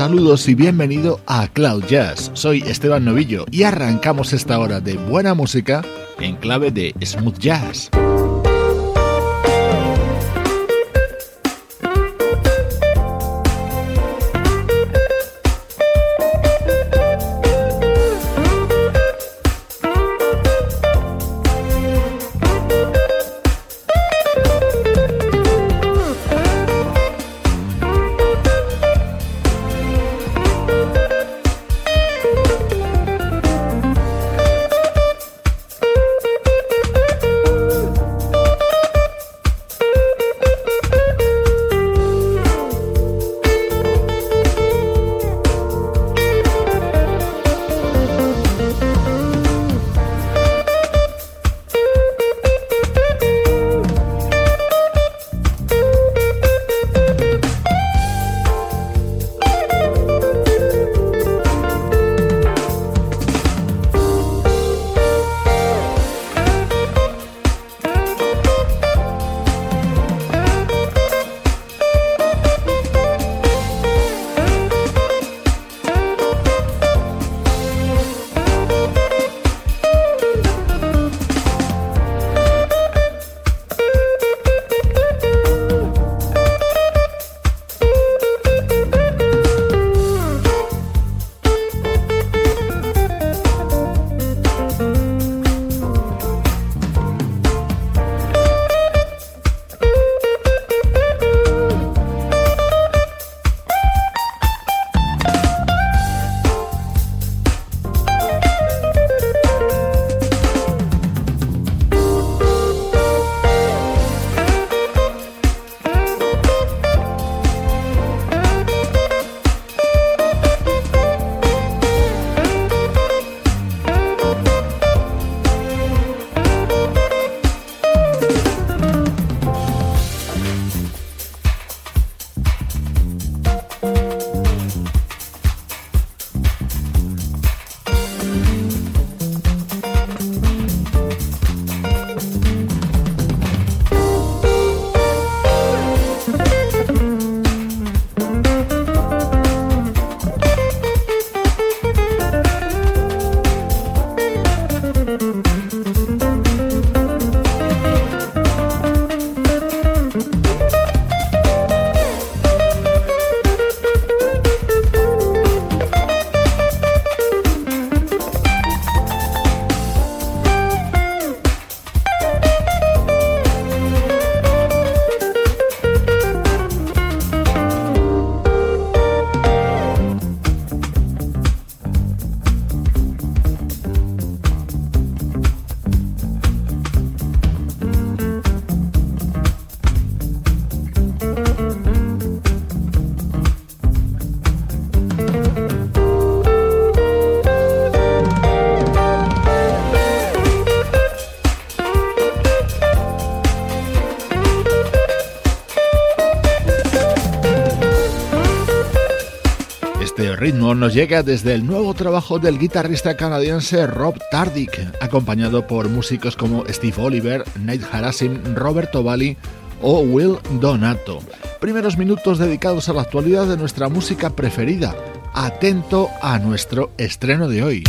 Saludos y bienvenido a Cloud Jazz. Soy Esteban Novillo y arrancamos esta hora de buena música en clave de smooth jazz. Nos llega desde el nuevo trabajo del guitarrista canadiense Rob Tardick, acompañado por músicos como Steve Oliver, Nate Harasim, Roberto Bali o Will Donato. Primeros minutos dedicados a la actualidad de nuestra música preferida. Atento a nuestro estreno de hoy.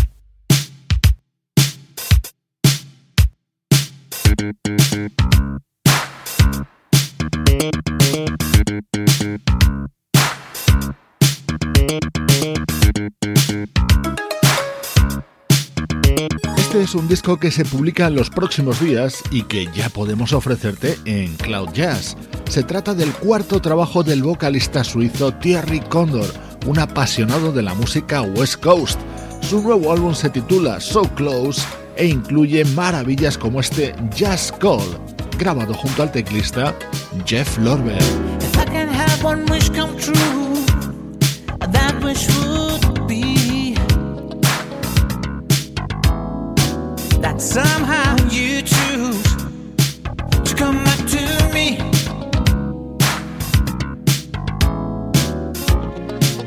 Es un disco que se publica en los próximos días y que ya podemos ofrecerte en Cloud Jazz. Se trata del cuarto trabajo del vocalista suizo Thierry Condor, un apasionado de la música West Coast. Su nuevo álbum se titula So Close e incluye maravillas como este Jazz Call, grabado junto al teclista Jeff Lorber. Somehow you choose to come back to me.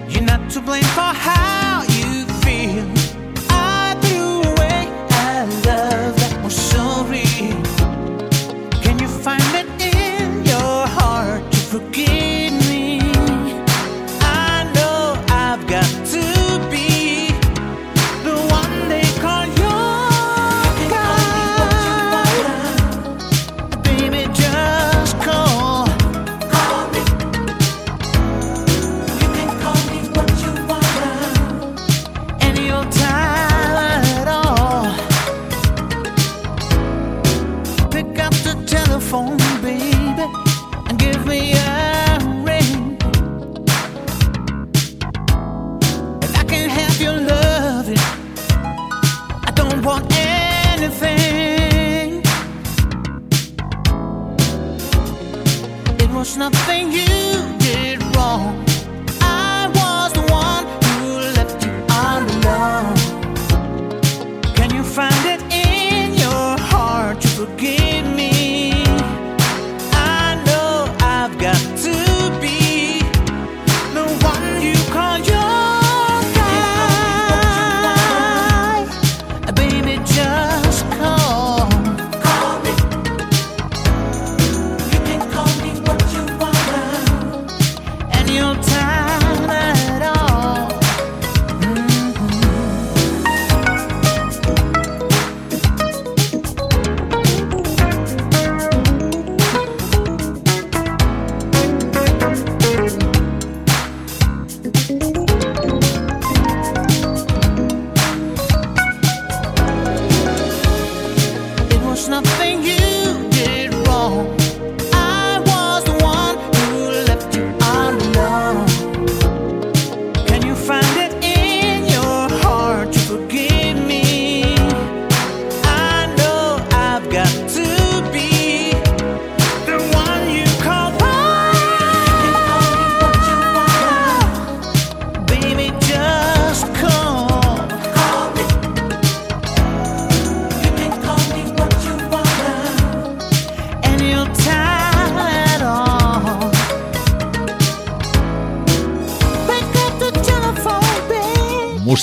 You're not to blame for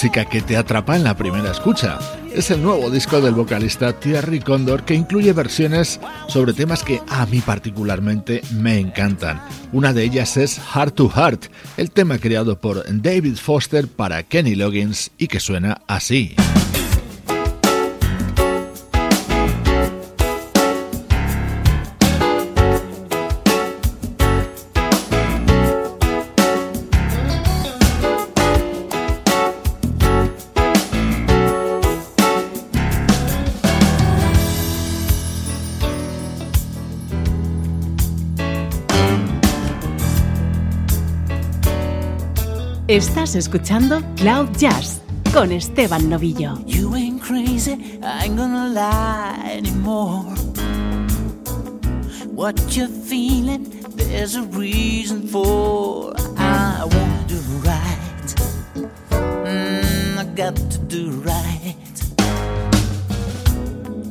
Música que te atrapa en la primera escucha. Es el nuevo disco del vocalista Thierry Condor que incluye versiones sobre temas que a mí particularmente me encantan. Una de ellas es Heart to Heart, el tema creado por David Foster para Kenny Loggins y que suena así. Estás escuchando Cloud Jazz con Esteban Novillo. You ain't crazy, I ain't gonna lie anymore. What you're feeling, there's a reason for. I wanna do right. Mm, I got to do right.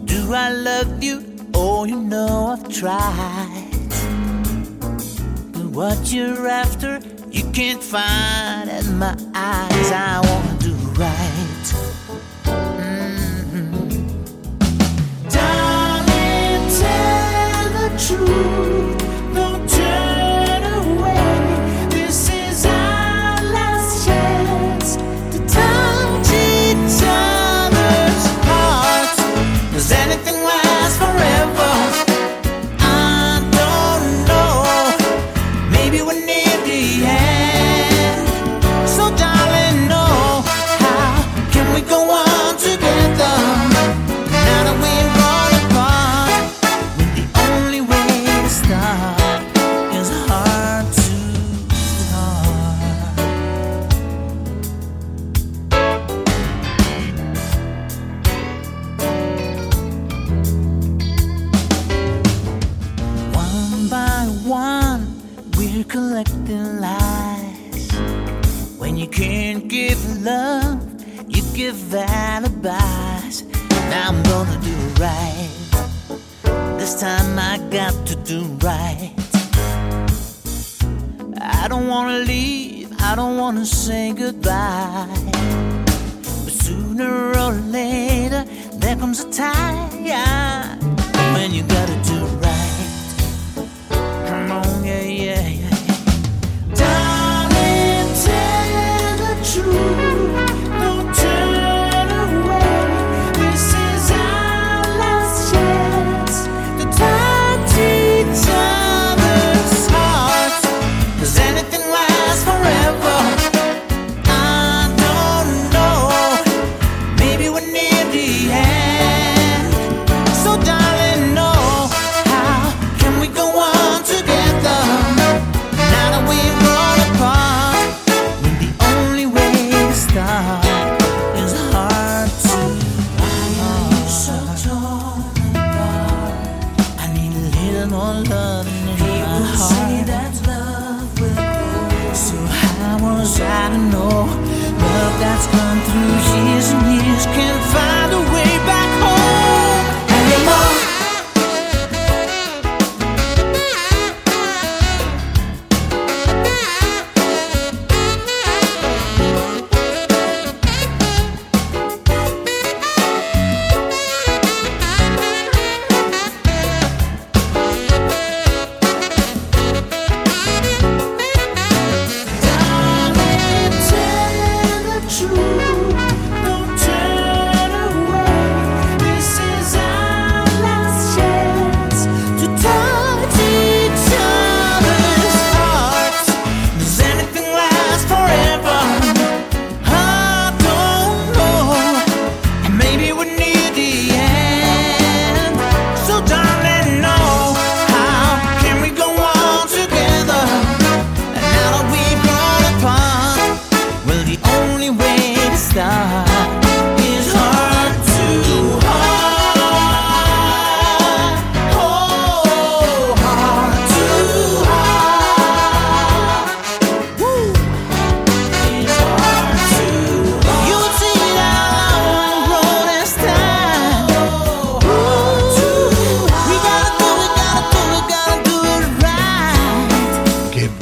Do I love you? Oh, you know I've tried. But what you're after, can't find in my eyes. I wanna do right. Mhm. Darling, tell the truth.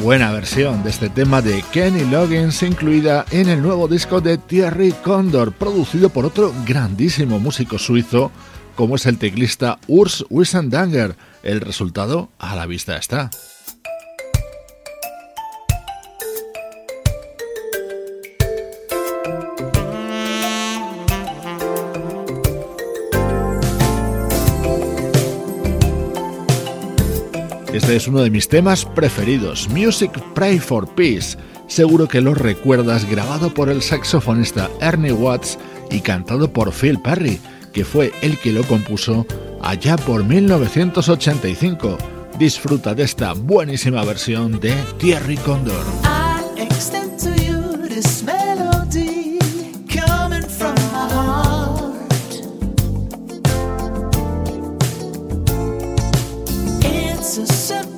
buena versión de este tema de Kenny Loggins incluida en el nuevo disco de Thierry Condor, producido por otro grandísimo músico suizo como es el teclista Urs Wissendanger. El resultado a la vista está. Este es uno de mis temas preferidos, Music Pray for Peace. Seguro que lo recuerdas, grabado por el saxofonista Ernie Watts y cantado por Phil Perry, que fue el que lo compuso allá por 1985. Disfruta de esta buenísima versión de Thierry Condor. Jesus set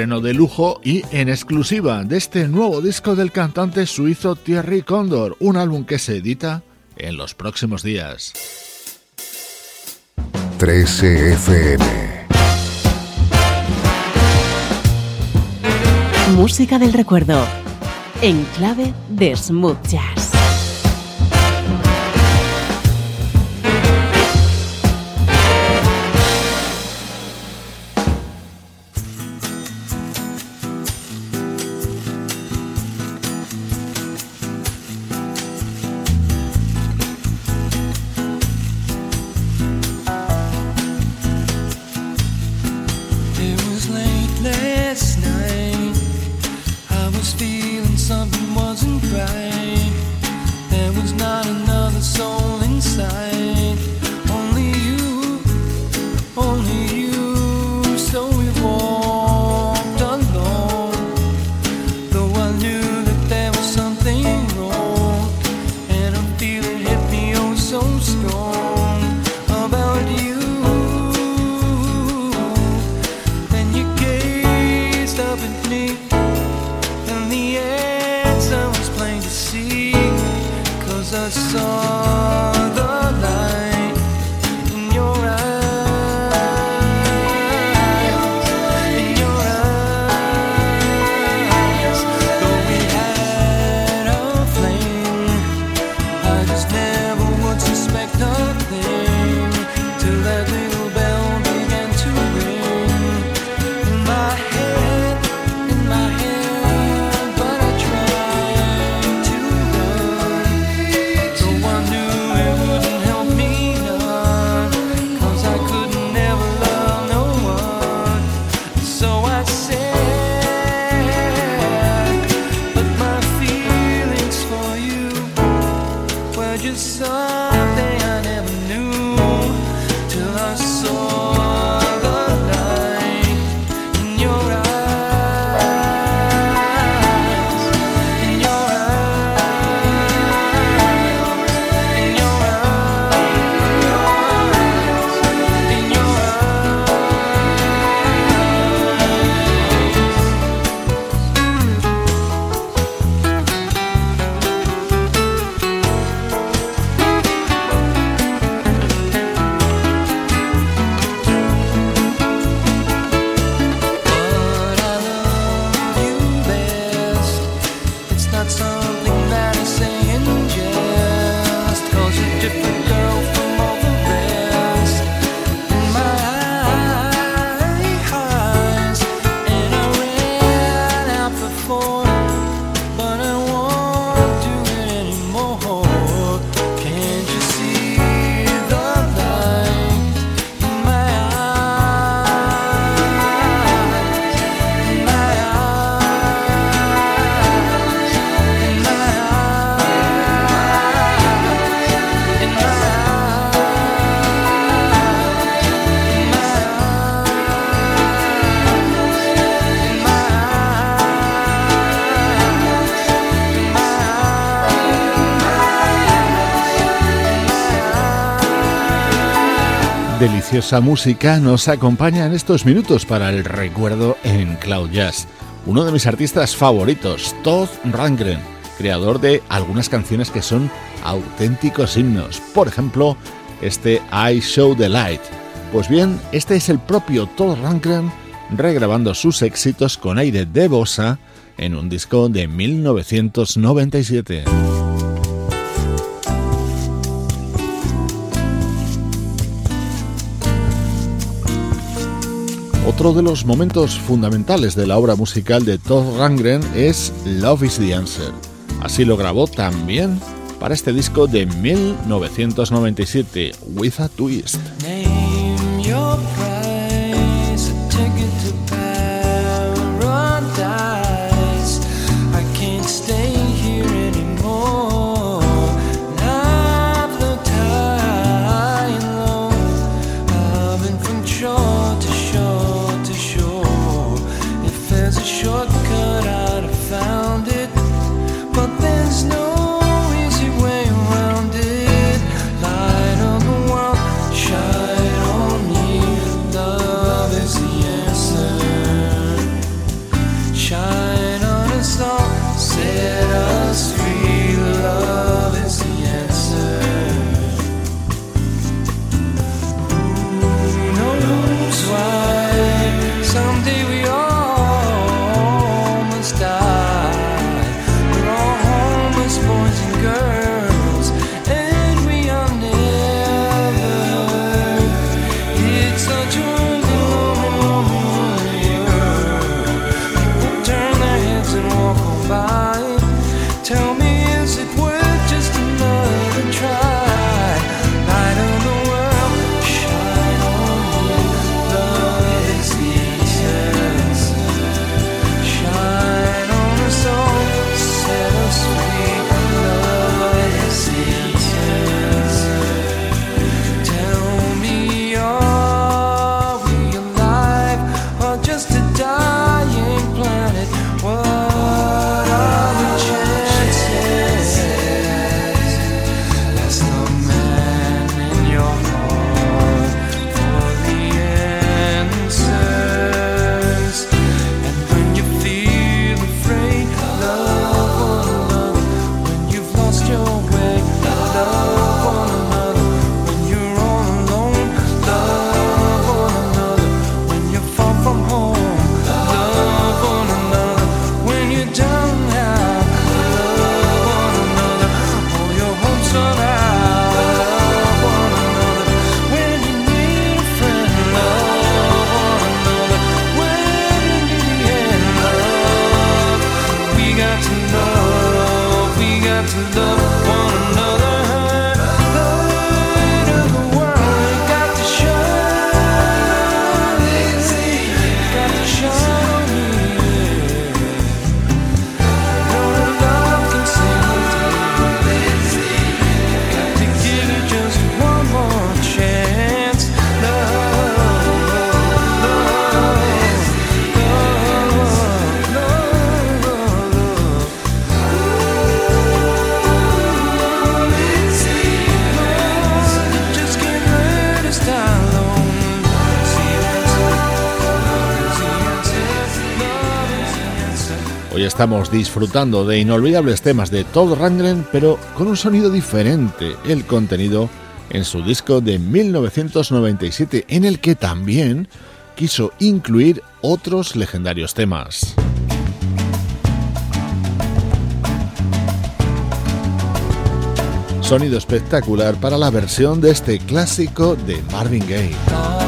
estreno de lujo y en exclusiva de este nuevo disco del cantante suizo Thierry Condor, un álbum que se edita en los próximos días. 13 FM. Música del recuerdo, en clave de smooth jazz. Deliciosa música nos acompaña en estos minutos para el recuerdo en Cloud Jazz. Uno de mis artistas favoritos, Todd Rangren, creador de algunas canciones que son auténticos himnos. Por ejemplo, este I Show the Light. Pues bien, este es el propio Todd Rangren regrabando sus éxitos con aire de bossa en un disco de 1997. Otro de los momentos fundamentales de la obra musical de Todd Rangren es Love is the Answer. Así lo grabó también para este disco de 1997, With a Twist. Estamos disfrutando de inolvidables temas de Todd Rundgren, pero con un sonido diferente, el contenido en su disco de 1997, en el que también quiso incluir otros legendarios temas. Sonido espectacular para la versión de este clásico de Marvin Gaye.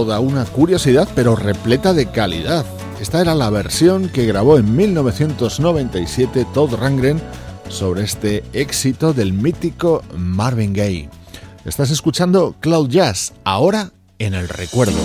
Toda una curiosidad pero repleta de calidad. Esta era la versión que grabó en 1997 Todd Rangren sobre este éxito del mítico Marvin Gaye. Estás escuchando Cloud Jazz, ahora en el recuerdo.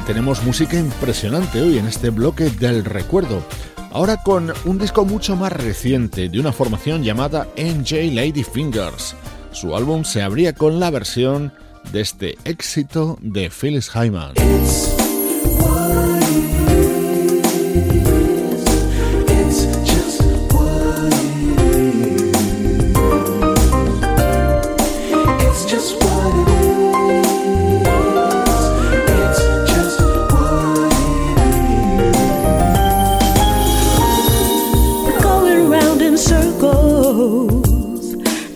Tenemos música impresionante hoy en este bloque del recuerdo. Ahora con un disco mucho más reciente de una formación llamada NJ Lady Fingers. Su álbum se abría con la versión de este éxito de Phyllis Hyman.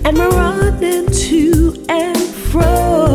and we're running to and fro.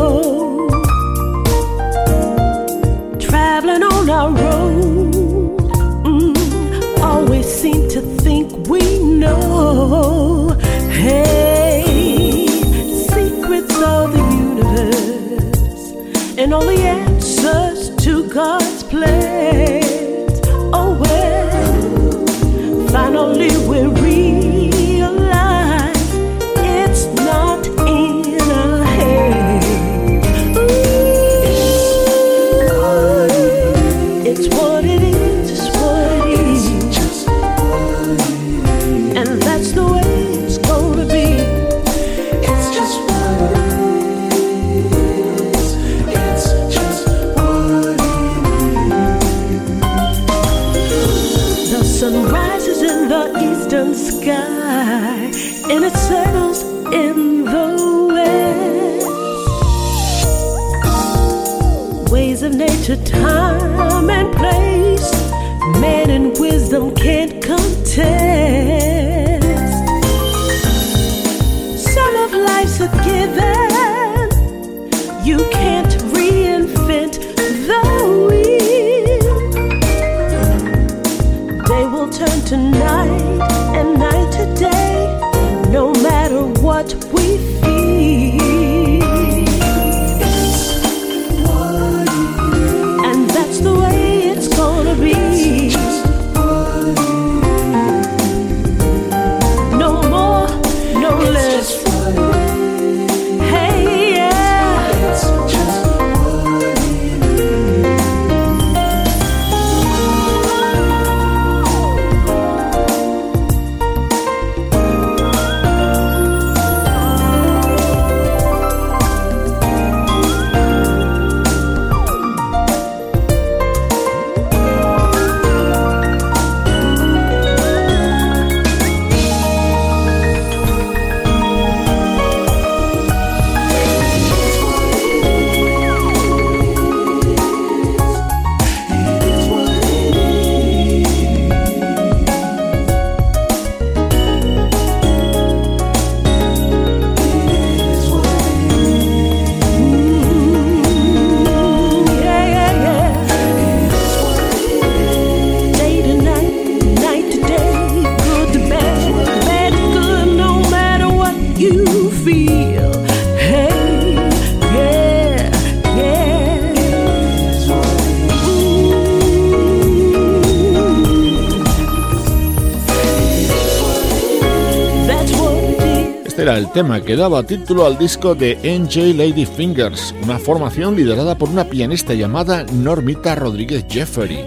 Tema que daba título al disco de NJ Lady Fingers, una formación liderada por una pianista llamada Normita Rodríguez Jeffery.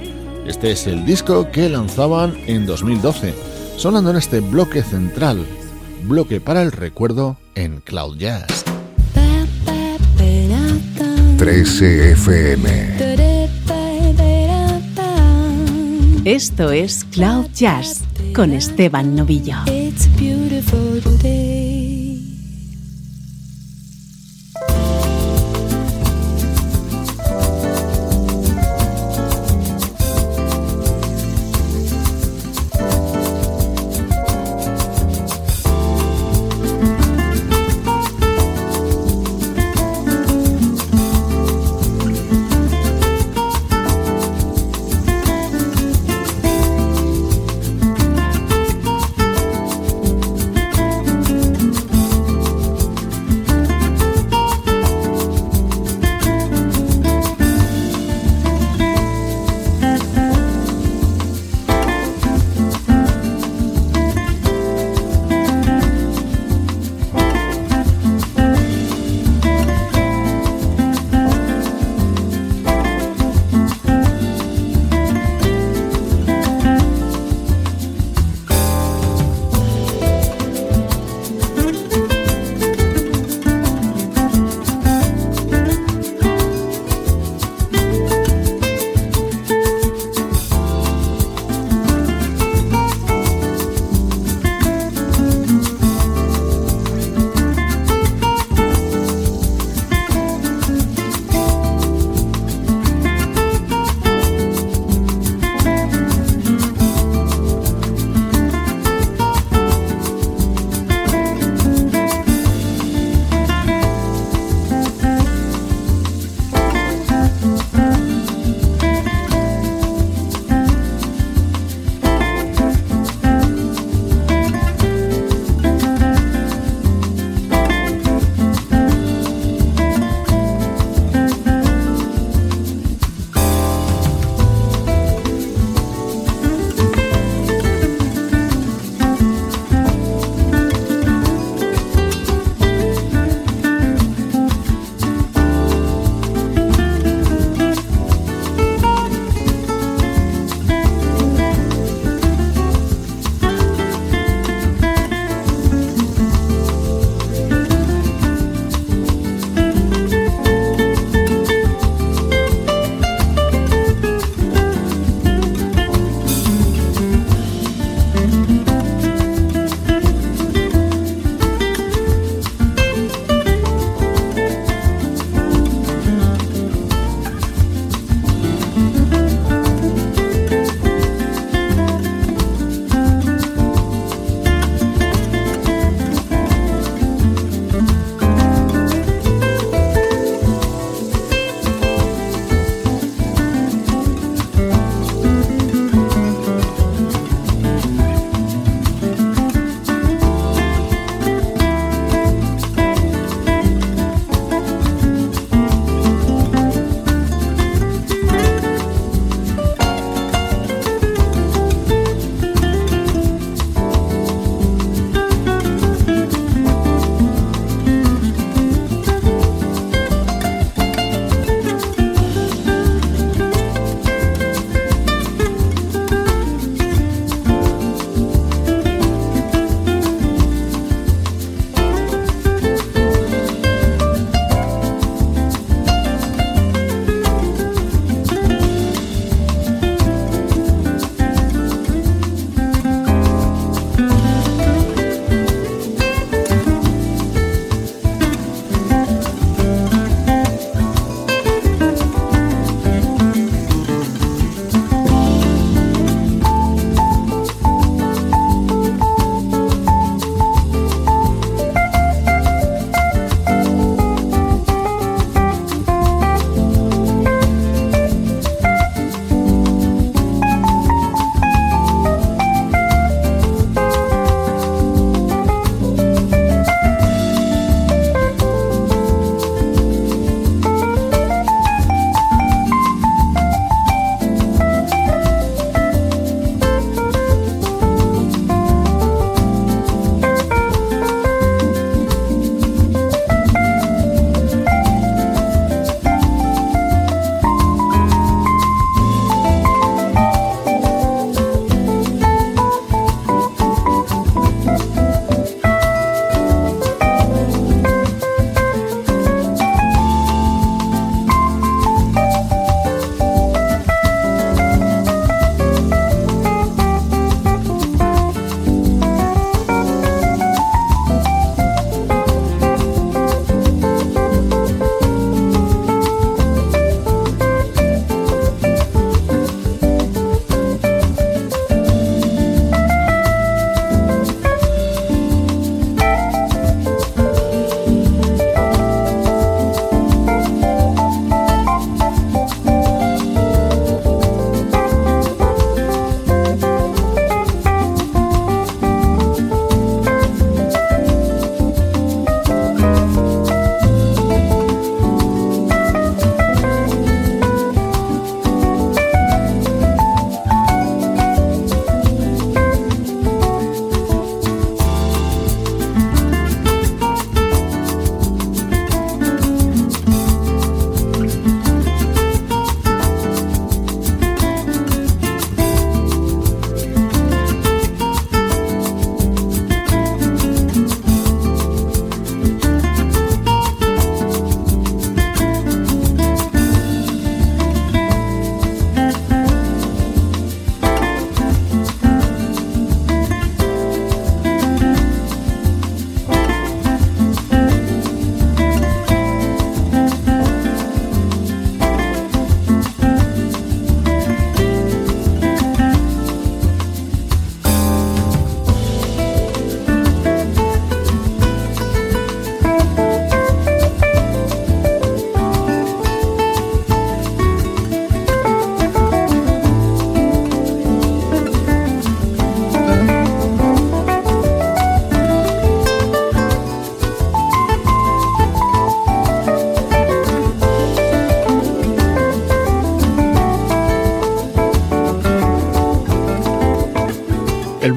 Este es el disco que lanzaban en 2012, sonando en este bloque central, bloque para el recuerdo en Cloud Jazz. 13 FM. Esto es Cloud Jazz con Esteban Novillo. It's a beautiful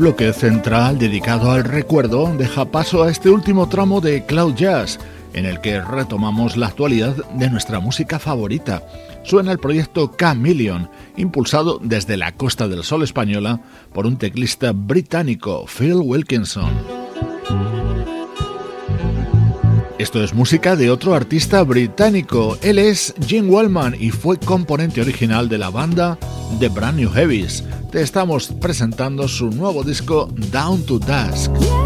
bloque central dedicado al recuerdo deja paso a este último tramo de Cloud Jazz, en el que retomamos la actualidad de nuestra música favorita. Suena el proyecto Chameleon, impulsado desde la Costa del Sol española por un teclista británico, Phil Wilkinson. Esto es música de otro artista británico. Él es Jim Wellman y fue componente original de la banda The Brand New Heavies. Te estamos presentando su nuevo disco Down to Dusk.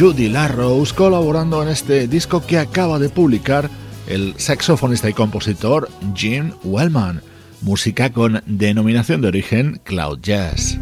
Judy LaRose colaborando en este disco que acaba de publicar el saxofonista y compositor Jim Wellman, música con denominación de origen Cloud Jazz.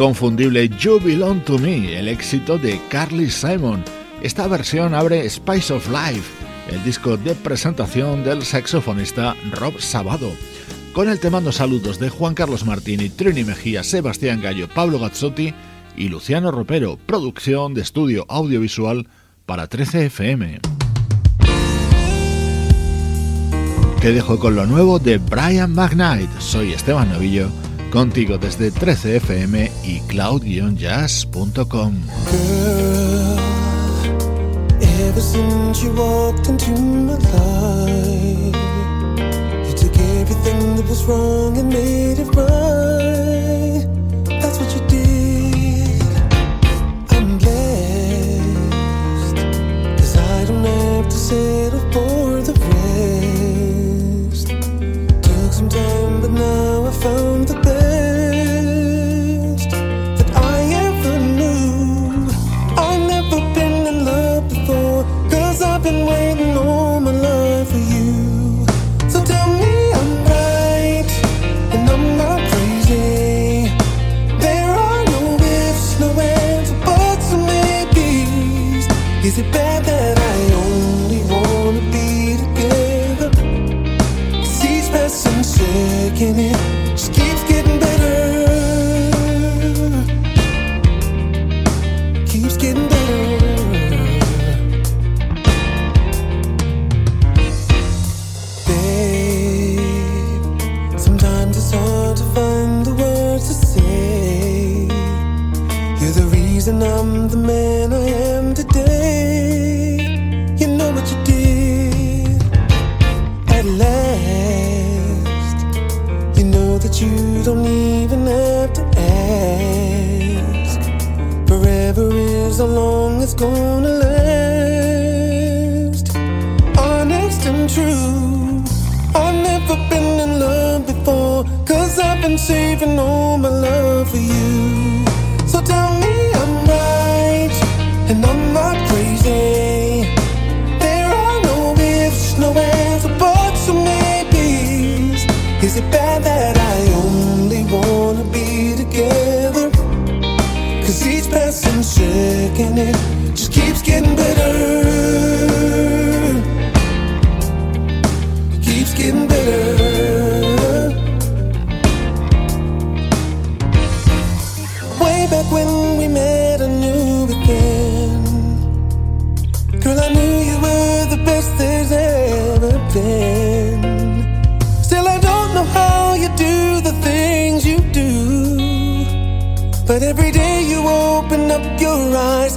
Inconfundible You Belong to Me, el éxito de Carly Simon. Esta versión abre Spice of Life, el disco de presentación del saxofonista Rob Sabado. Con el te mando saludos de Juan Carlos Martini, Trini Mejía, Sebastián Gallo, Pablo Gazzotti y Luciano Ropero, producción de estudio audiovisual para 13FM. Te dejo con lo nuevo de Brian McKnight. Soy Esteban Novillo contigo desde 13fm y cloud-jazz.com. Ever since you walked into my life, you took everything that was wrong and made it right. That's what you did. I'm blessed, cause I don't have to settle for the rest. Took some time, but now I found the Every day you open up your eyes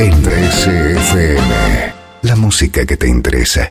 en 13 FM. La música que te interesa.